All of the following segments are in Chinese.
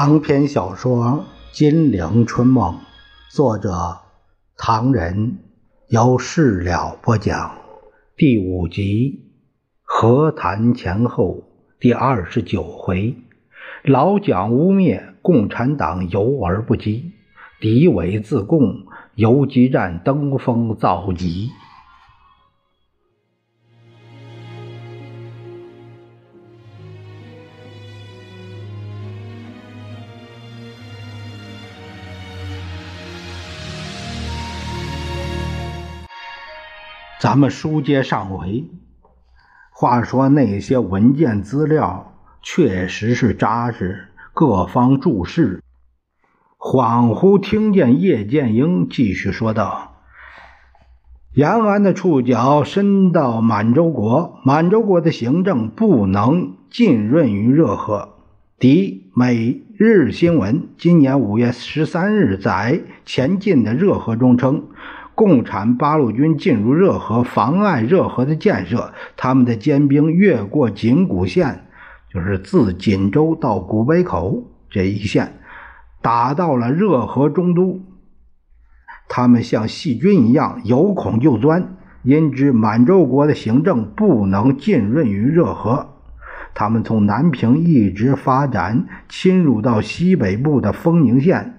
长篇小说《金陵春梦》，作者唐人，由事了播讲，第五集和谈前后第二十九回，老蒋污蔑共产党游而不击，敌伪自贡游击战登峰造极。咱们书接上回，话说那些文件资料确实是扎实，各方注释。恍惚听见叶剑英继续说道：“延安的触角伸到满洲国，满洲国的行政不能浸润于热河。”敌每日新闻今年五月十三日在前进的热河中称。共产八路军进入热河，妨碍热河的建设。他们的尖兵越过锦谷线，就是自锦州到古北口这一线，打到了热河中都。他们像细菌一样，有孔就钻。因知满洲国的行政不能浸润于热河，他们从南平一直发展，侵入到西北部的丰宁县。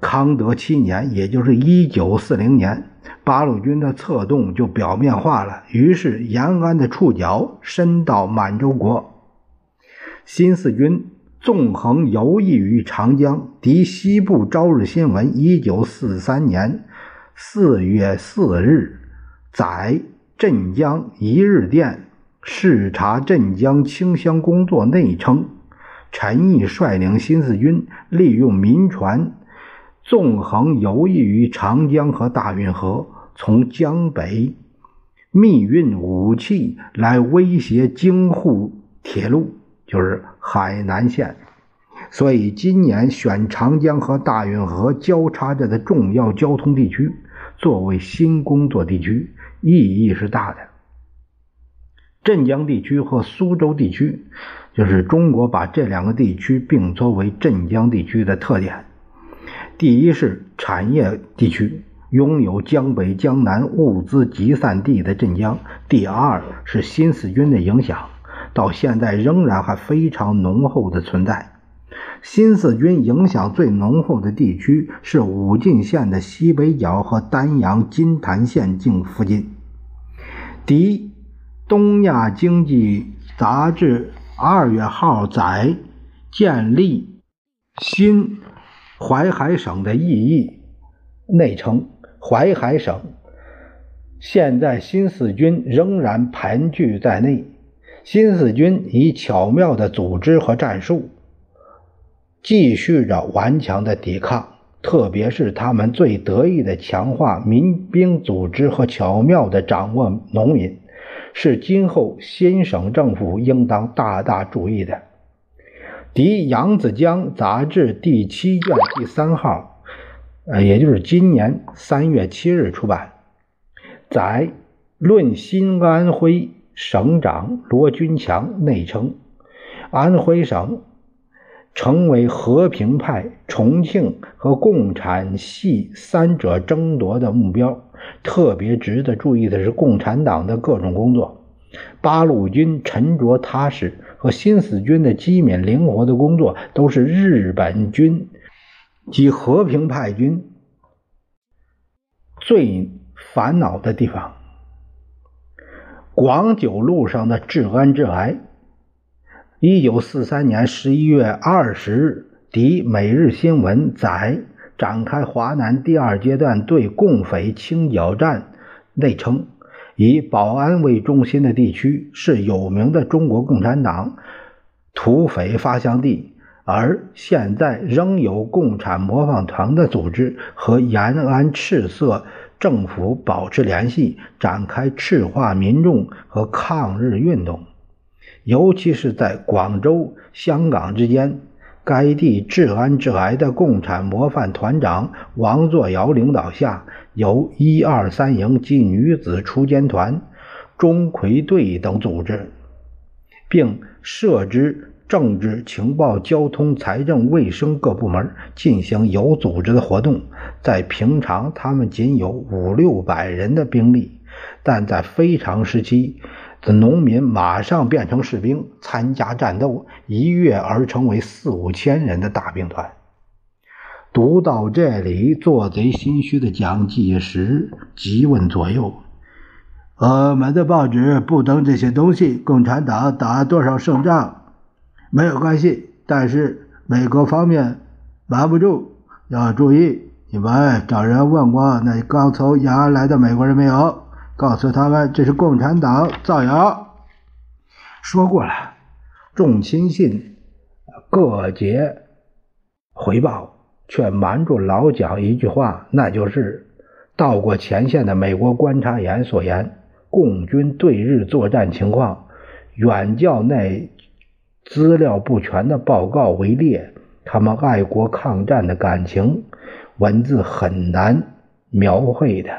康德七年，也就是一九四零年，八路军的策动就表面化了。于是延安的触角伸到满洲国，新四军纵横游弋于长江。敌西部朝日新闻，一九四三年四月四日载镇江一日电视察镇江清乡工作内称，陈毅率领新四军利用民船。纵横游弋于长江和大运河，从江北密运武器来威胁京沪铁路，就是海南线。所以今年选长江和大运河交叉着的重要交通地区作为新工作地区，意义是大的。镇江地区和苏州地区，就是中国把这两个地区并作为镇江地区的特点。第一是产业地区，拥有江北、江南物资集散地的镇江；第二是新四军的影响，到现在仍然还非常浓厚的存在。新四军影响最浓厚的地区是武进县的西北角和丹阳金坛县境附近。第一，《东亚经济杂志》二月号载，建立新。淮海省的意义内称，淮海省现在新四军仍然盘踞在内。新四军以巧妙的组织和战术，继续着顽强的抵抗。特别是他们最得意的强化民兵组织和巧妙的掌握农民，是今后新省政府应当大大注意的。《敌扬子江》杂志第七卷第三号，呃，也就是今年三月七日出版，载论新安徽省长罗君强内称，安徽省成为和平派、重庆和共产系三者争夺的目标。特别值得注意的是，共产党的各种工作。八路军沉着踏实和新四军的机敏灵活的工作，都是日本军及和平派军最烦恼的地方。广九路上的治安之癌。一九四三年十一月二十日，敌每日新闻载展开华南第二阶段对共匪清剿战，内称。以保安为中心的地区是有名的中国共产党土匪发祥地，而现在仍有共产模仿团的组织和延安赤色政府保持联系，展开赤化民众和抗日运动，尤其是在广州、香港之间。该地治安治癌的共产模范团长王作尧领导下，由一二三营及女子锄奸团、钟馗队等组织，并设置政治、情报、交通、财政、卫生各部门进行有组织的活动。在平常，他们仅有五六百人的兵力，但在非常时期，的农民马上变成士兵，参加战斗，一跃而成为四五千人的大兵团。读到这里，做贼心虚的蒋介石急问左右：“我们的报纸不登这些东西，共产党打多少胜仗？”没有关系，但是美国方面瞒不住，要注意。你们找人问过那刚从延安来的美国人没有？告诉他们这是共产党造谣。说过了，众亲信各节回报，却瞒住老蒋一句话，那就是到过前线的美国观察员所言，共军对日作战情况远较那。资料不全的报告为烈，他们爱国抗战的感情，文字很难描绘的。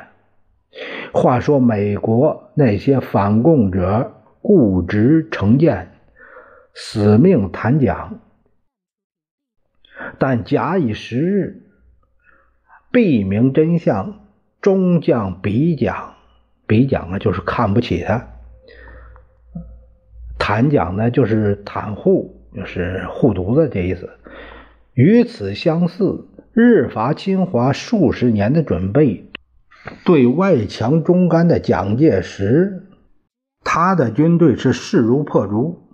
话说美国那些反共者固执成见，死命谈讲，但假以时日，必明真相，终将比讲。比讲啊，就是看不起他。袒讲呢，就是袒护，就是护犊子这意思。与此相似，日伐侵华数十年的准备，对外强中干的蒋介石，他的军队是势如破竹；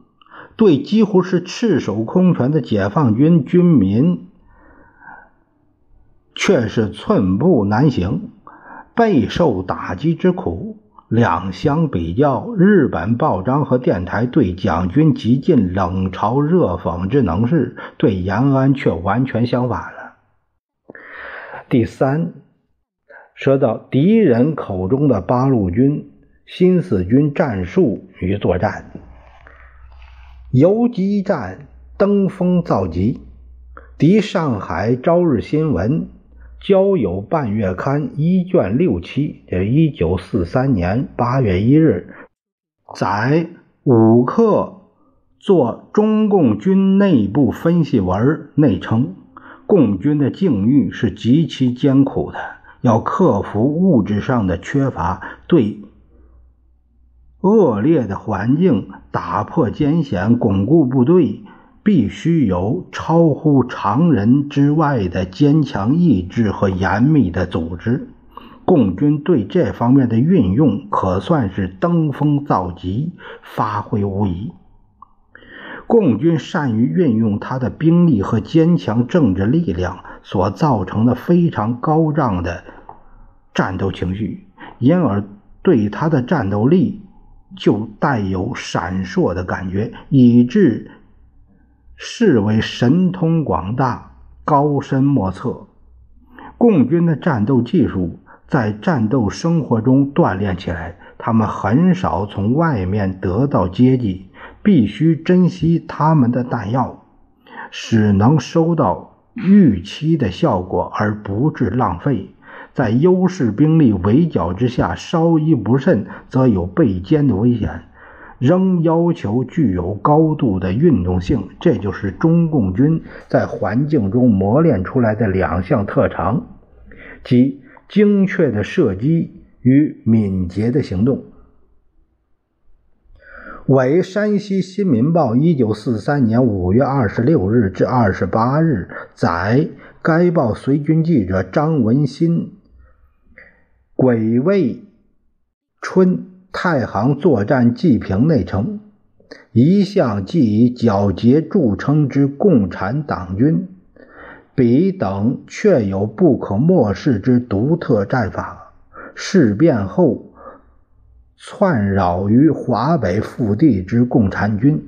对几乎是赤手空拳的解放军军民，却是寸步难行，备受打击之苦。两相比较，日本报章和电台对蒋军极尽冷嘲热讽之能事，对延安却完全相反了。第三，说到敌人口中的八路军、新四军战术与作战，游击战登峰造极，敌上海朝日新闻。交友半月刊一卷六期，这一九四三年八月一日，载五克做中共军内部分析文内称，共军的境遇是极其艰苦的，要克服物质上的缺乏，对恶劣的环境打破艰险，巩固部队。必须有超乎常人之外的坚强意志和严密的组织。共军对这方面的运用可算是登峰造极，发挥无疑。共军善于运用他的兵力和坚强政治力量所造成的非常高涨的战斗情绪，因而对他的战斗力就带有闪烁的感觉，以致。视为神通广大、高深莫测。共军的战斗技术在战斗生活中锻炼起来，他们很少从外面得到接济，必须珍惜他们的弹药，使能收到预期的效果而不致浪费。在优势兵力围剿之下，稍一不慎，则有被歼的危险。仍要求具有高度的运动性，这就是中共军在环境中磨练出来的两项特长，即精确的射击与敏捷的行动。为山西新民报一九四三年五月二十六日至二十八日载，该报随军记者张文新、鬼卫春。太行作战记评内称：一向既以皎洁著称之共产党军，彼等确有不可漠视之独特战法。事变后，窜扰于华北腹地之共产军，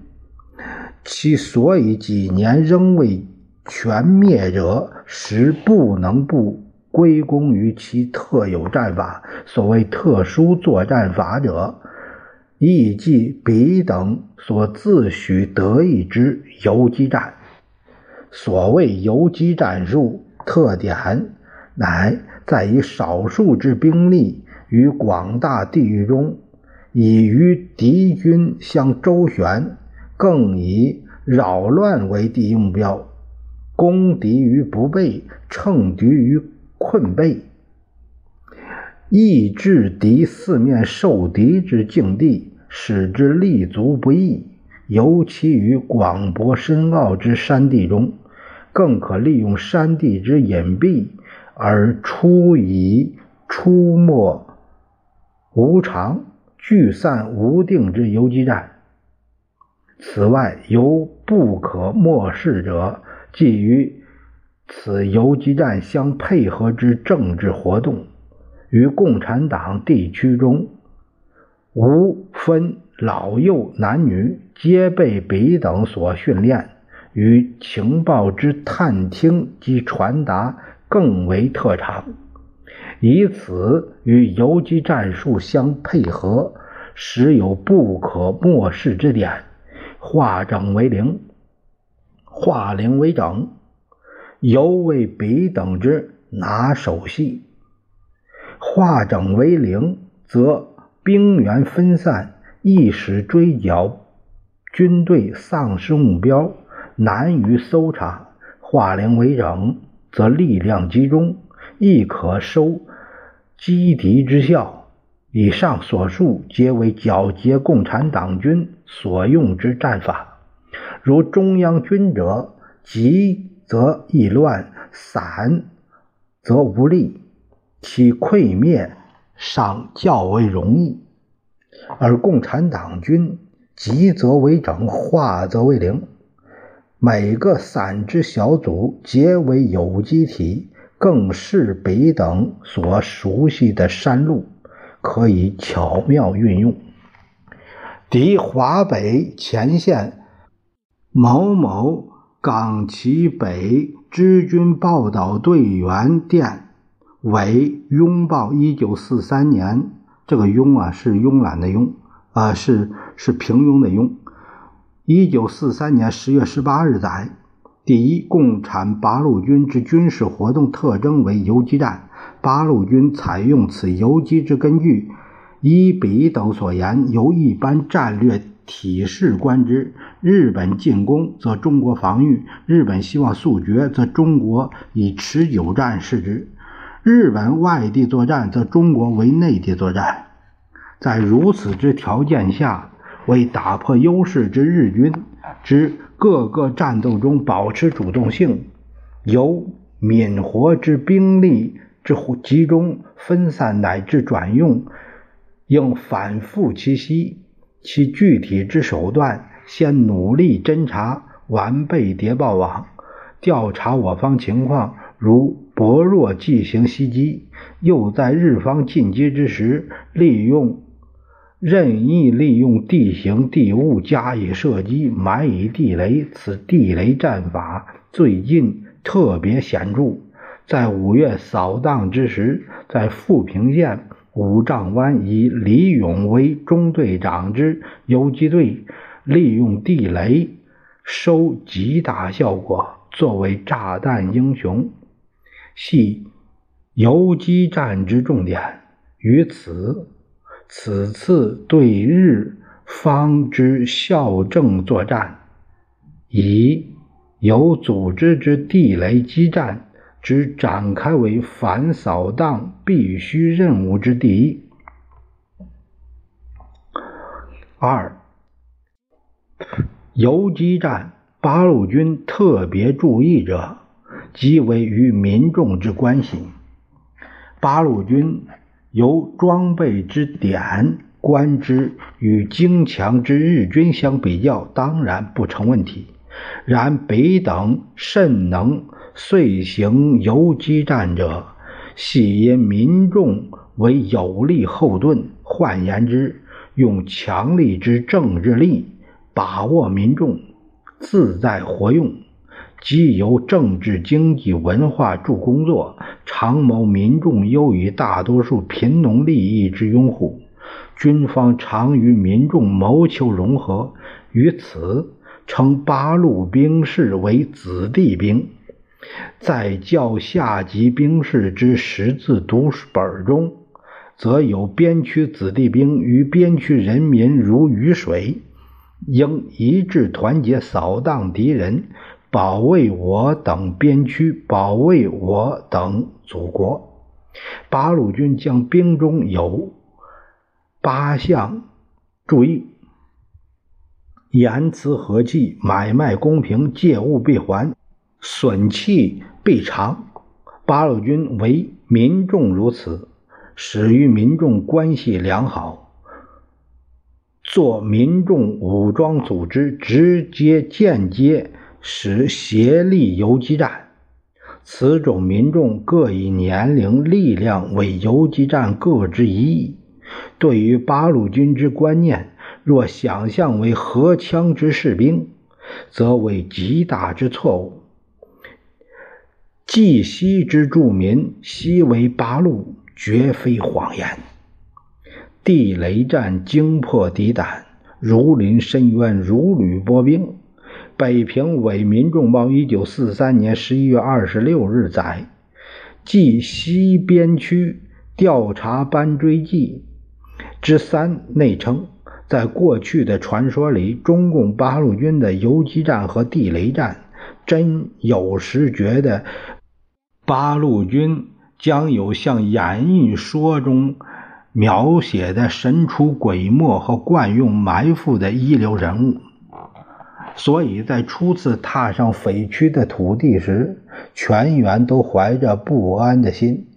其所以几年仍未全灭者，实不能不。归功于其特有战法。所谓特殊作战法者，亦即彼等所自诩得意之游击战。所谓游击战术特点，乃在于少数之兵力于广大地域中，以与敌军相周旋，更以扰乱为第一目标，攻敌于不备，乘敌于困备，抑制敌四面受敌之境地，使之立足不易。尤其于广博深奥之山地中，更可利用山地之隐蔽而出以出没无常、聚散无定之游击战。此外，有不可漠视者，即于此游击战相配合之政治活动，于共产党地区中无分老幼男女，皆被彼等所训练，与情报之探听及传达更为特长，以此与游击战术相配合，实有不可漠视之点。化整为零，化零为整，犹为彼等之拿手戏。化整为零，则兵源分散，一时追剿军队丧失目标，难于搜查；化零为整，则力量集中，亦可收击敌之效。以上所述皆为剿劫共产党军所用之战法。如中央军者，急则易乱，散则无力，其溃灭尚较为容易；而共产党军急则为整，化则为零。每个散之小组皆为有机体，更是北等所熟悉的山路。可以巧妙运用。敌华北前线某某港旗北支军报道队员电为拥抱一九四三年，这个拥啊是慵懒的拥啊是是平庸的庸。一九四三年十月十八日载：第一，共产八路军之军事活动特征为游击战。八路军采用此游击之根据，依彼等所言，由一般战略体式观之：日本进攻，则中国防御；日本希望速决，则中国以持久战视之；日本外地作战，则中国为内地作战。在如此之条件下，为打破优势之日军之各个战斗中保持主动性，由敏活之兵力。之集中、分散乃至转用，应反复其息。其具体之手段，先努力侦查，完备谍报网，调查我方情况，如薄弱进行袭击；又在日方进击之时，利用任意利用地形地物加以射击，埋以地雷。此地雷战法最近特别显著。在五月扫荡之时，在富平县五丈湾，以李勇为中队长之游击队，利用地雷收极大效果，作为炸弹英雄，系游击战之重点。于此，此次对日方之校正作战，以有组织之地雷激战。只展开为反扫荡必须任务之第一。二，游击战八路军特别注意者，即为与民众之关系。八路军由装备之点观之，与精强之日军相比较，当然不成问题。然北等甚能。遂行游击战者，系因民众为有力后盾。换言之，用强力之政治力把握民众，自在活用，即由政治、经济、文化助工作，常谋民众优于大多数贫农利益之拥护。军方常与民众谋求融合，于此称八路兵士为子弟兵。在教下级兵士之识字读本中，则有边区子弟兵与边区人民如鱼水，应一致团结，扫荡敌人，保卫我等边区，保卫我等祖国。八路军将兵中有八项注意：言辞和气，买卖公平，借物必还，损器必偿。八路军为民众如此，始与民众关系良好。做民众武装组织，直接间接使协力游击战。此种民众各以年龄、力量为游击战各之一役。对于八路军之观念，若想象为荷枪之士兵，则为极大之错误。冀西之著民，西为八路，绝非谎言。地雷战惊破敌胆，如临深渊，如履薄冰。北平伪民众报一九四三年十一月二十六日载，冀西边区调查班追记之三内称，在过去的传说里，中共八路军的游击战和地雷战，真有时觉得八路军将有像演义说中。描写的神出鬼没和惯用埋伏的一流人物，所以在初次踏上匪区的土地时，全员都怀着不安的心。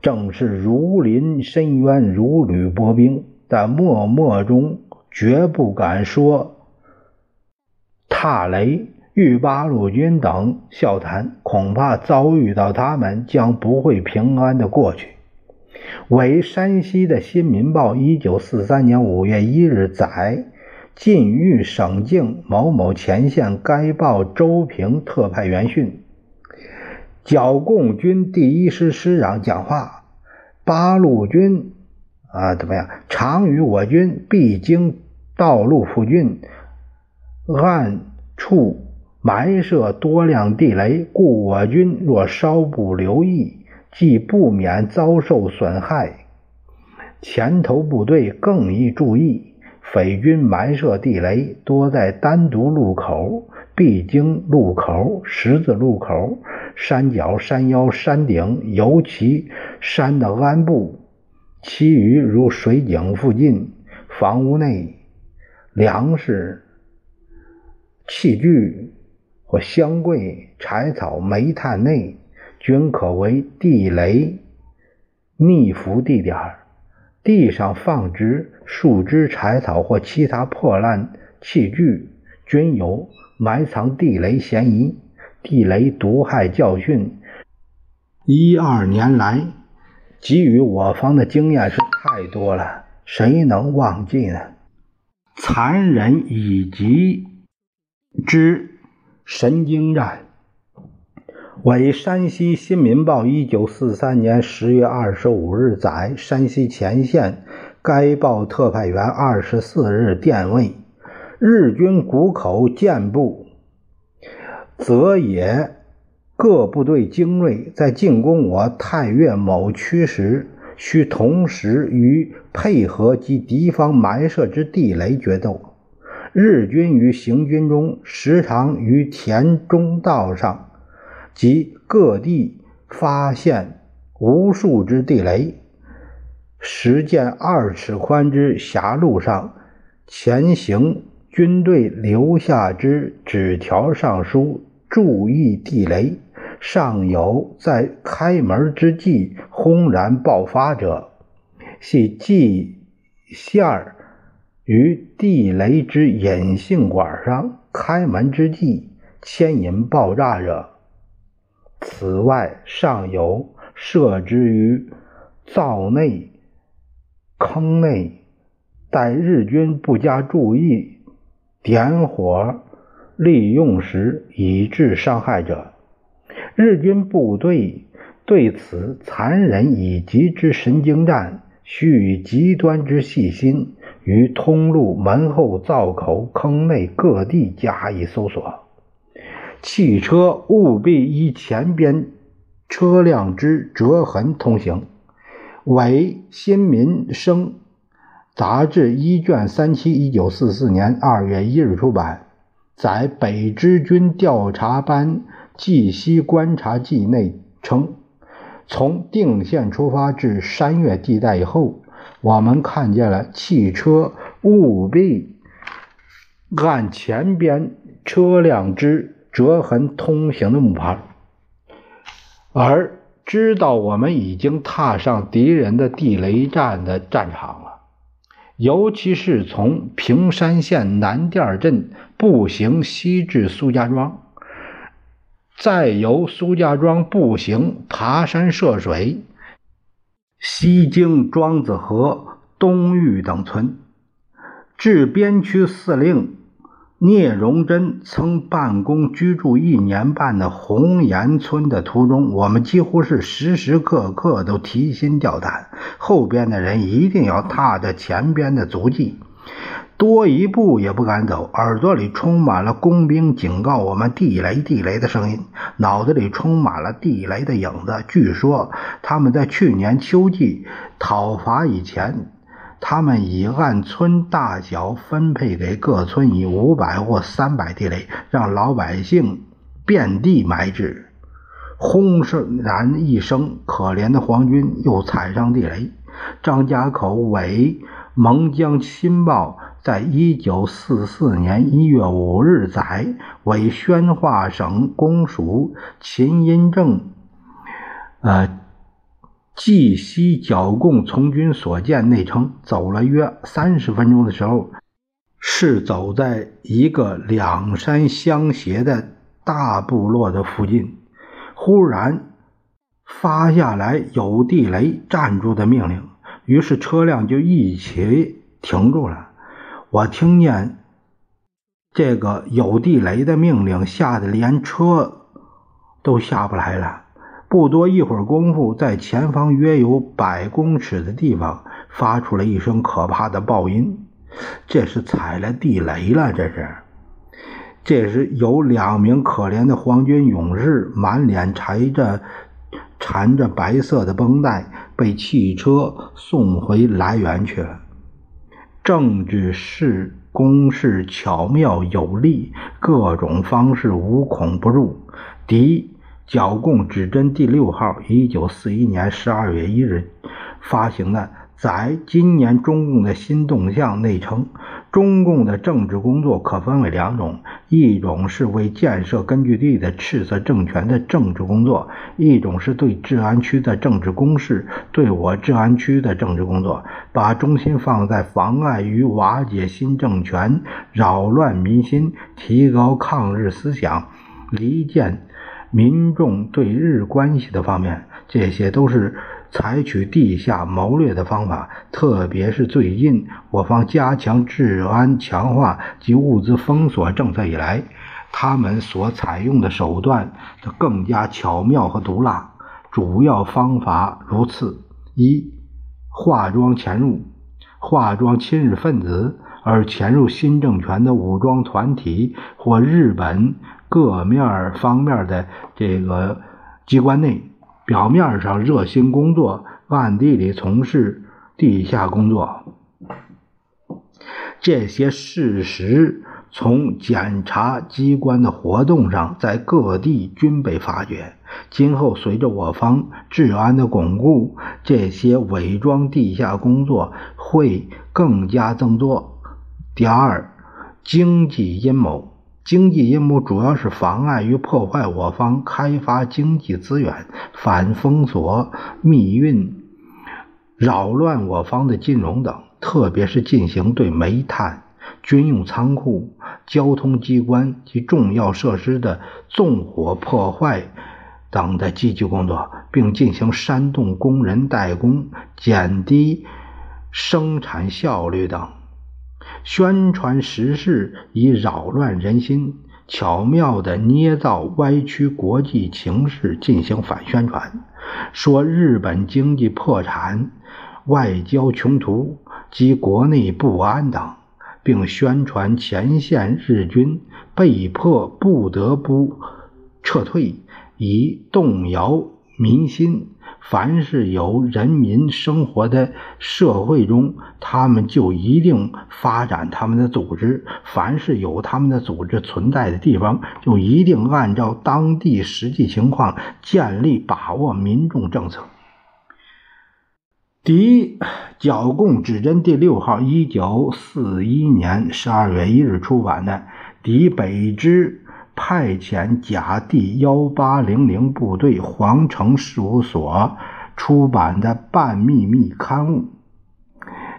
正是如临深渊，如履薄冰，但默默中绝不敢说踏雷。豫八路军等笑谈，恐怕遭遇到他们将不会平安的过去。为山西的新民报，一九四三年五月一日载，晋豫省境某某前线该报周平特派员讯：剿共军第一师师长讲话，八路军啊怎么样？常与我军必经道路附近，暗处埋设多量地雷，故我军若稍不留意。即不免遭受损害，前头部队更宜注意。匪军埋设地雷多在单独路口、必经路口、十字路口、山脚、山腰、山顶，尤其山的鞍部；其余如水井附近、房屋内、粮食、器具或箱柜、柴草、煤炭内。均可为地雷逆伏地点。地上放置树枝、柴草或其他破烂器具，均有埋藏地雷嫌疑。地雷毒害教训，一二年来给予我方的经验是太多了，谁能忘记呢？残忍以及之神经战。为山西新民报一九四三年十月二十五日载，山西前线该报特派员二十四日电位，日军谷口健部泽野各部队精锐，在进攻我太岳某区时，需同时与配合及敌方埋设之地雷决斗。日军于行军中，时常于田中道上。及各地发现无数之地雷，实见二尺宽之狭路上，前行军队留下之纸条上书“注意地雷”，尚有在开门之际轰然爆发者，系系线儿于地雷之引信管上，开门之际牵引爆炸者。此外，尚有设置于灶内、坑内，待日军不加注意点火利用时，以致伤害者。日军部队对此残忍以及之神经战，需以极端之细心，于通路、门后、灶口、坑内各地加以搜索。汽车务必依前边车辆之折痕通行。为新民生杂志一卷三期，一九四四年二月一日出版，在北支军调查班冀西观察记内称，从定县出发至山岳地带以后，我们看见了汽车务必按前边车辆之折痕通行的木牌，而知道我们已经踏上敌人的地雷战的战场了。尤其是从平山县南店镇步行西至苏家庄，再由苏家庄步行爬山涉水，西经庄子河、东峪等村，至边区司令。聂荣臻曾办公居住一年半的红岩村的途中，我们几乎是时时刻刻都提心吊胆，后边的人一定要踏着前边的足迹，多一步也不敢走。耳朵里充满了工兵警告我们地雷、地雷的声音，脑子里充满了地雷的影子。据说他们在去年秋季讨伐以前。他们已按村大小分配给各村以五百或三百地雷，让老百姓遍地埋置。轰然一声，可怜的皇军又踩上地雷。张家口伪蒙江新报在一九四四年一月五日载，为宣化省公署秦荫正，呃。冀西剿共从军所见，内称走了约三十分钟的时候，是走在一个两山相斜的大部落的附近，忽然发下来有地雷站住的命令，于是车辆就一起停住了。我听见这个有地雷的命令，吓得连车都下不来了。不多一会儿功夫，在前方约有百公尺的地方，发出了一声可怕的爆音。这是踩了地雷了，这是。这时有两名可怜的皇军勇士，满脸缠着缠着白色的绷带，被汽车送回来源去了。政治是攻势巧妙有力，各种方式无孔不入。敌。剿共指针第六号，一九四一年十二月一日发行的，在今年中共的新动向内称，中共的政治工作可分为两种：一种是为建设根据地的赤色政权的政治工作；一种是对治安区的政治攻势，对我治安区的政治工作，把中心放在妨碍与瓦解新政权、扰乱民心、提高抗日思想、离间。民众对日关系的方面，这些都是采取地下谋略的方法。特别是最近我方加强治安、强化及物资封锁政策以来，他们所采用的手段更加巧妙和毒辣。主要方法如次：一、化妆潜入，化妆亲日分子而潜入新政权的武装团体或日本。各面方面的这个机关内，表面上热心工作，暗地里从事地下工作。这些事实从检察机关的活动上，在各地均被发觉。今后随着我方治安的巩固，这些伪装地下工作会更加增多。第二，经济阴谋。经济阴谋主要是妨碍与破坏我方开发经济资源，反封锁、密运、扰乱我方的金融等，特别是进行对煤炭、军用仓库、交通机关及重要设施的纵火破坏等的积极工作，并进行煽动工人怠工、减低生产效率等。宣传时事以扰乱人心，巧妙地捏造歪曲国际情势进行反宣传，说日本经济破产、外交穷途及国内不安等，并宣传前线日军被迫不得不撤退，以动摇民心，凡是有人民生活的社会中，他们就一定发展他们的组织；凡是有他们的组织存在的地方，就一定按照当地实际情况建立把握民众政策。第一剿共指针第六号，一九四一年十二月一日出版的《敌北支派遣甲第幺八零零部队皇城事务所出版的半秘密刊物》。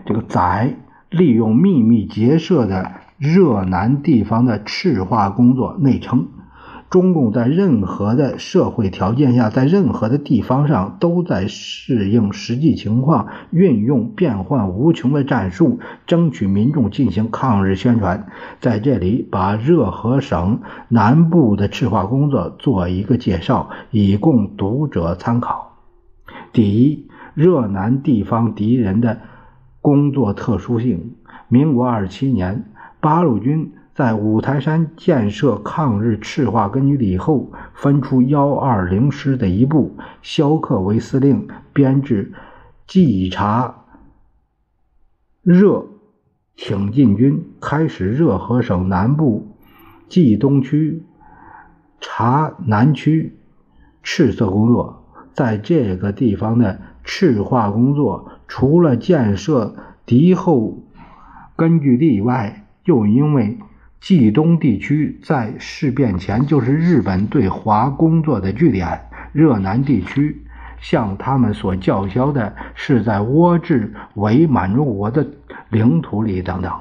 这个载利用秘密结社的热南地方的赤化工作内称。中共在任何的社会条件下，在任何的地方上，都在适应实际情况，运用变幻无穷的战术，争取民众进行抗日宣传。在这里，把热河省南部的赤化工作做一个介绍，以供读者参考。第一，热南地方敌人的工作特殊性。民国二十七年，八路军。在五台山建设抗日赤化根据地以后，分出幺二零师的一部，萧克为司令，编制冀察热挺进军，开始热河省南部冀东区、察南区赤色工作。在这个地方的赤化工作，除了建设敌后根据地外，又因为冀东地区在事变前就是日本对华工作的据点，热南地区向他们所叫嚣的是在倭治伪满洲国的领土里等等。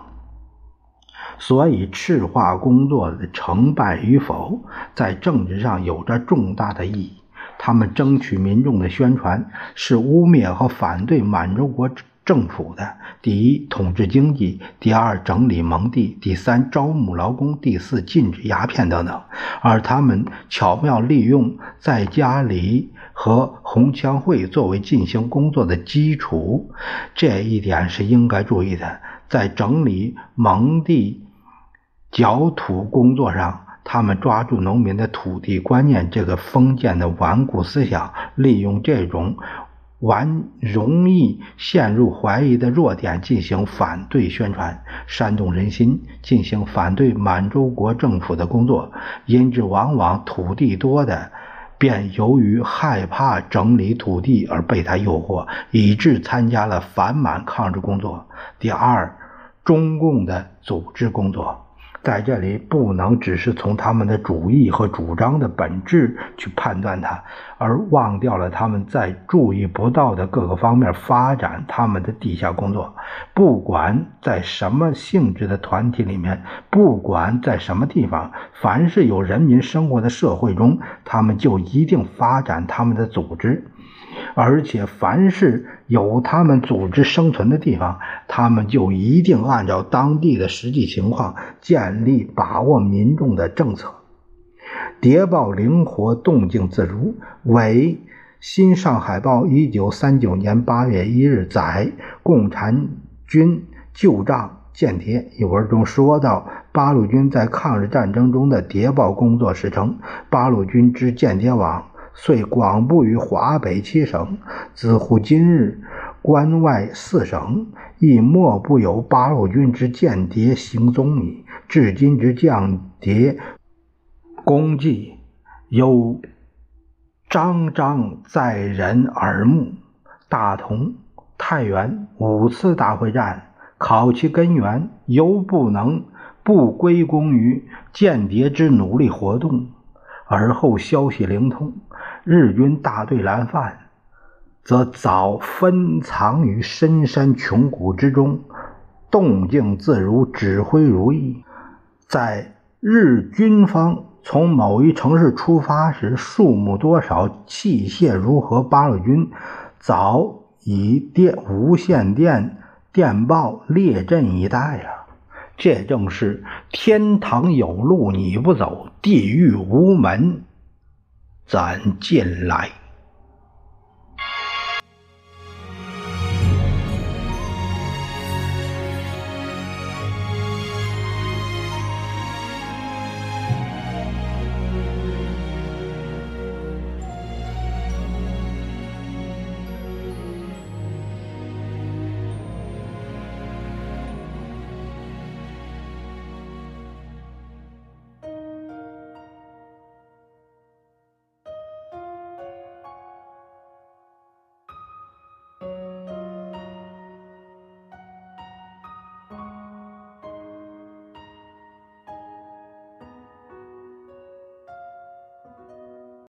所以赤化工作的成败与否，在政治上有着重大的意义。他们争取民众的宣传，是污蔑和反对满洲国。政府的第一，统治经济；第二，整理蒙地；第三，招募劳工；第四，禁止鸦片等等。而他们巧妙利用在家里和红枪会作为进行工作的基础，这一点是应该注意的。在整理蒙地、缴土工作上，他们抓住农民的土地观念这个封建的顽固思想，利用这种。完容易陷入怀疑的弱点进行反对宣传，煽动人心，进行反对满洲国政府的工作。因之，往往土地多的，便由于害怕整理土地而被他诱惑，以致参加了反满抗日工作。第二，中共的组织工作。在这里不能只是从他们的主义和主张的本质去判断它，而忘掉了他们在注意不到的各个方面发展他们的地下工作。不管在什么性质的团体里面，不管在什么地方，凡是有人民生活的社会中，他们就一定发展他们的组织。而且，凡是有他们组织生存的地方，他们就一定按照当地的实际情况建立把握民众的政策。谍报灵活，动静自如。为《新上海报》一九三九年八月一日载共产军旧账间谍一文中说到，八路军在抗日战争中的谍报工作时称，八路军之间谍网。遂广布于华北七省，自乎今日，关外四省亦莫不有八路军之间谍行踪矣。至今之间谍功绩，有张张在人耳目。大同、太原五次大会战，考其根源，犹不能不归功于间谍之努力活动。而后消息灵通，日军大队来犯，则早分藏于深山穷谷之中，动静自如，指挥如意。在日军方从某一城市出发时，数目多少，器械如何，八路军早已电无线电电报列阵以待了。这正是天堂有路你不走，地狱无门斩剑来。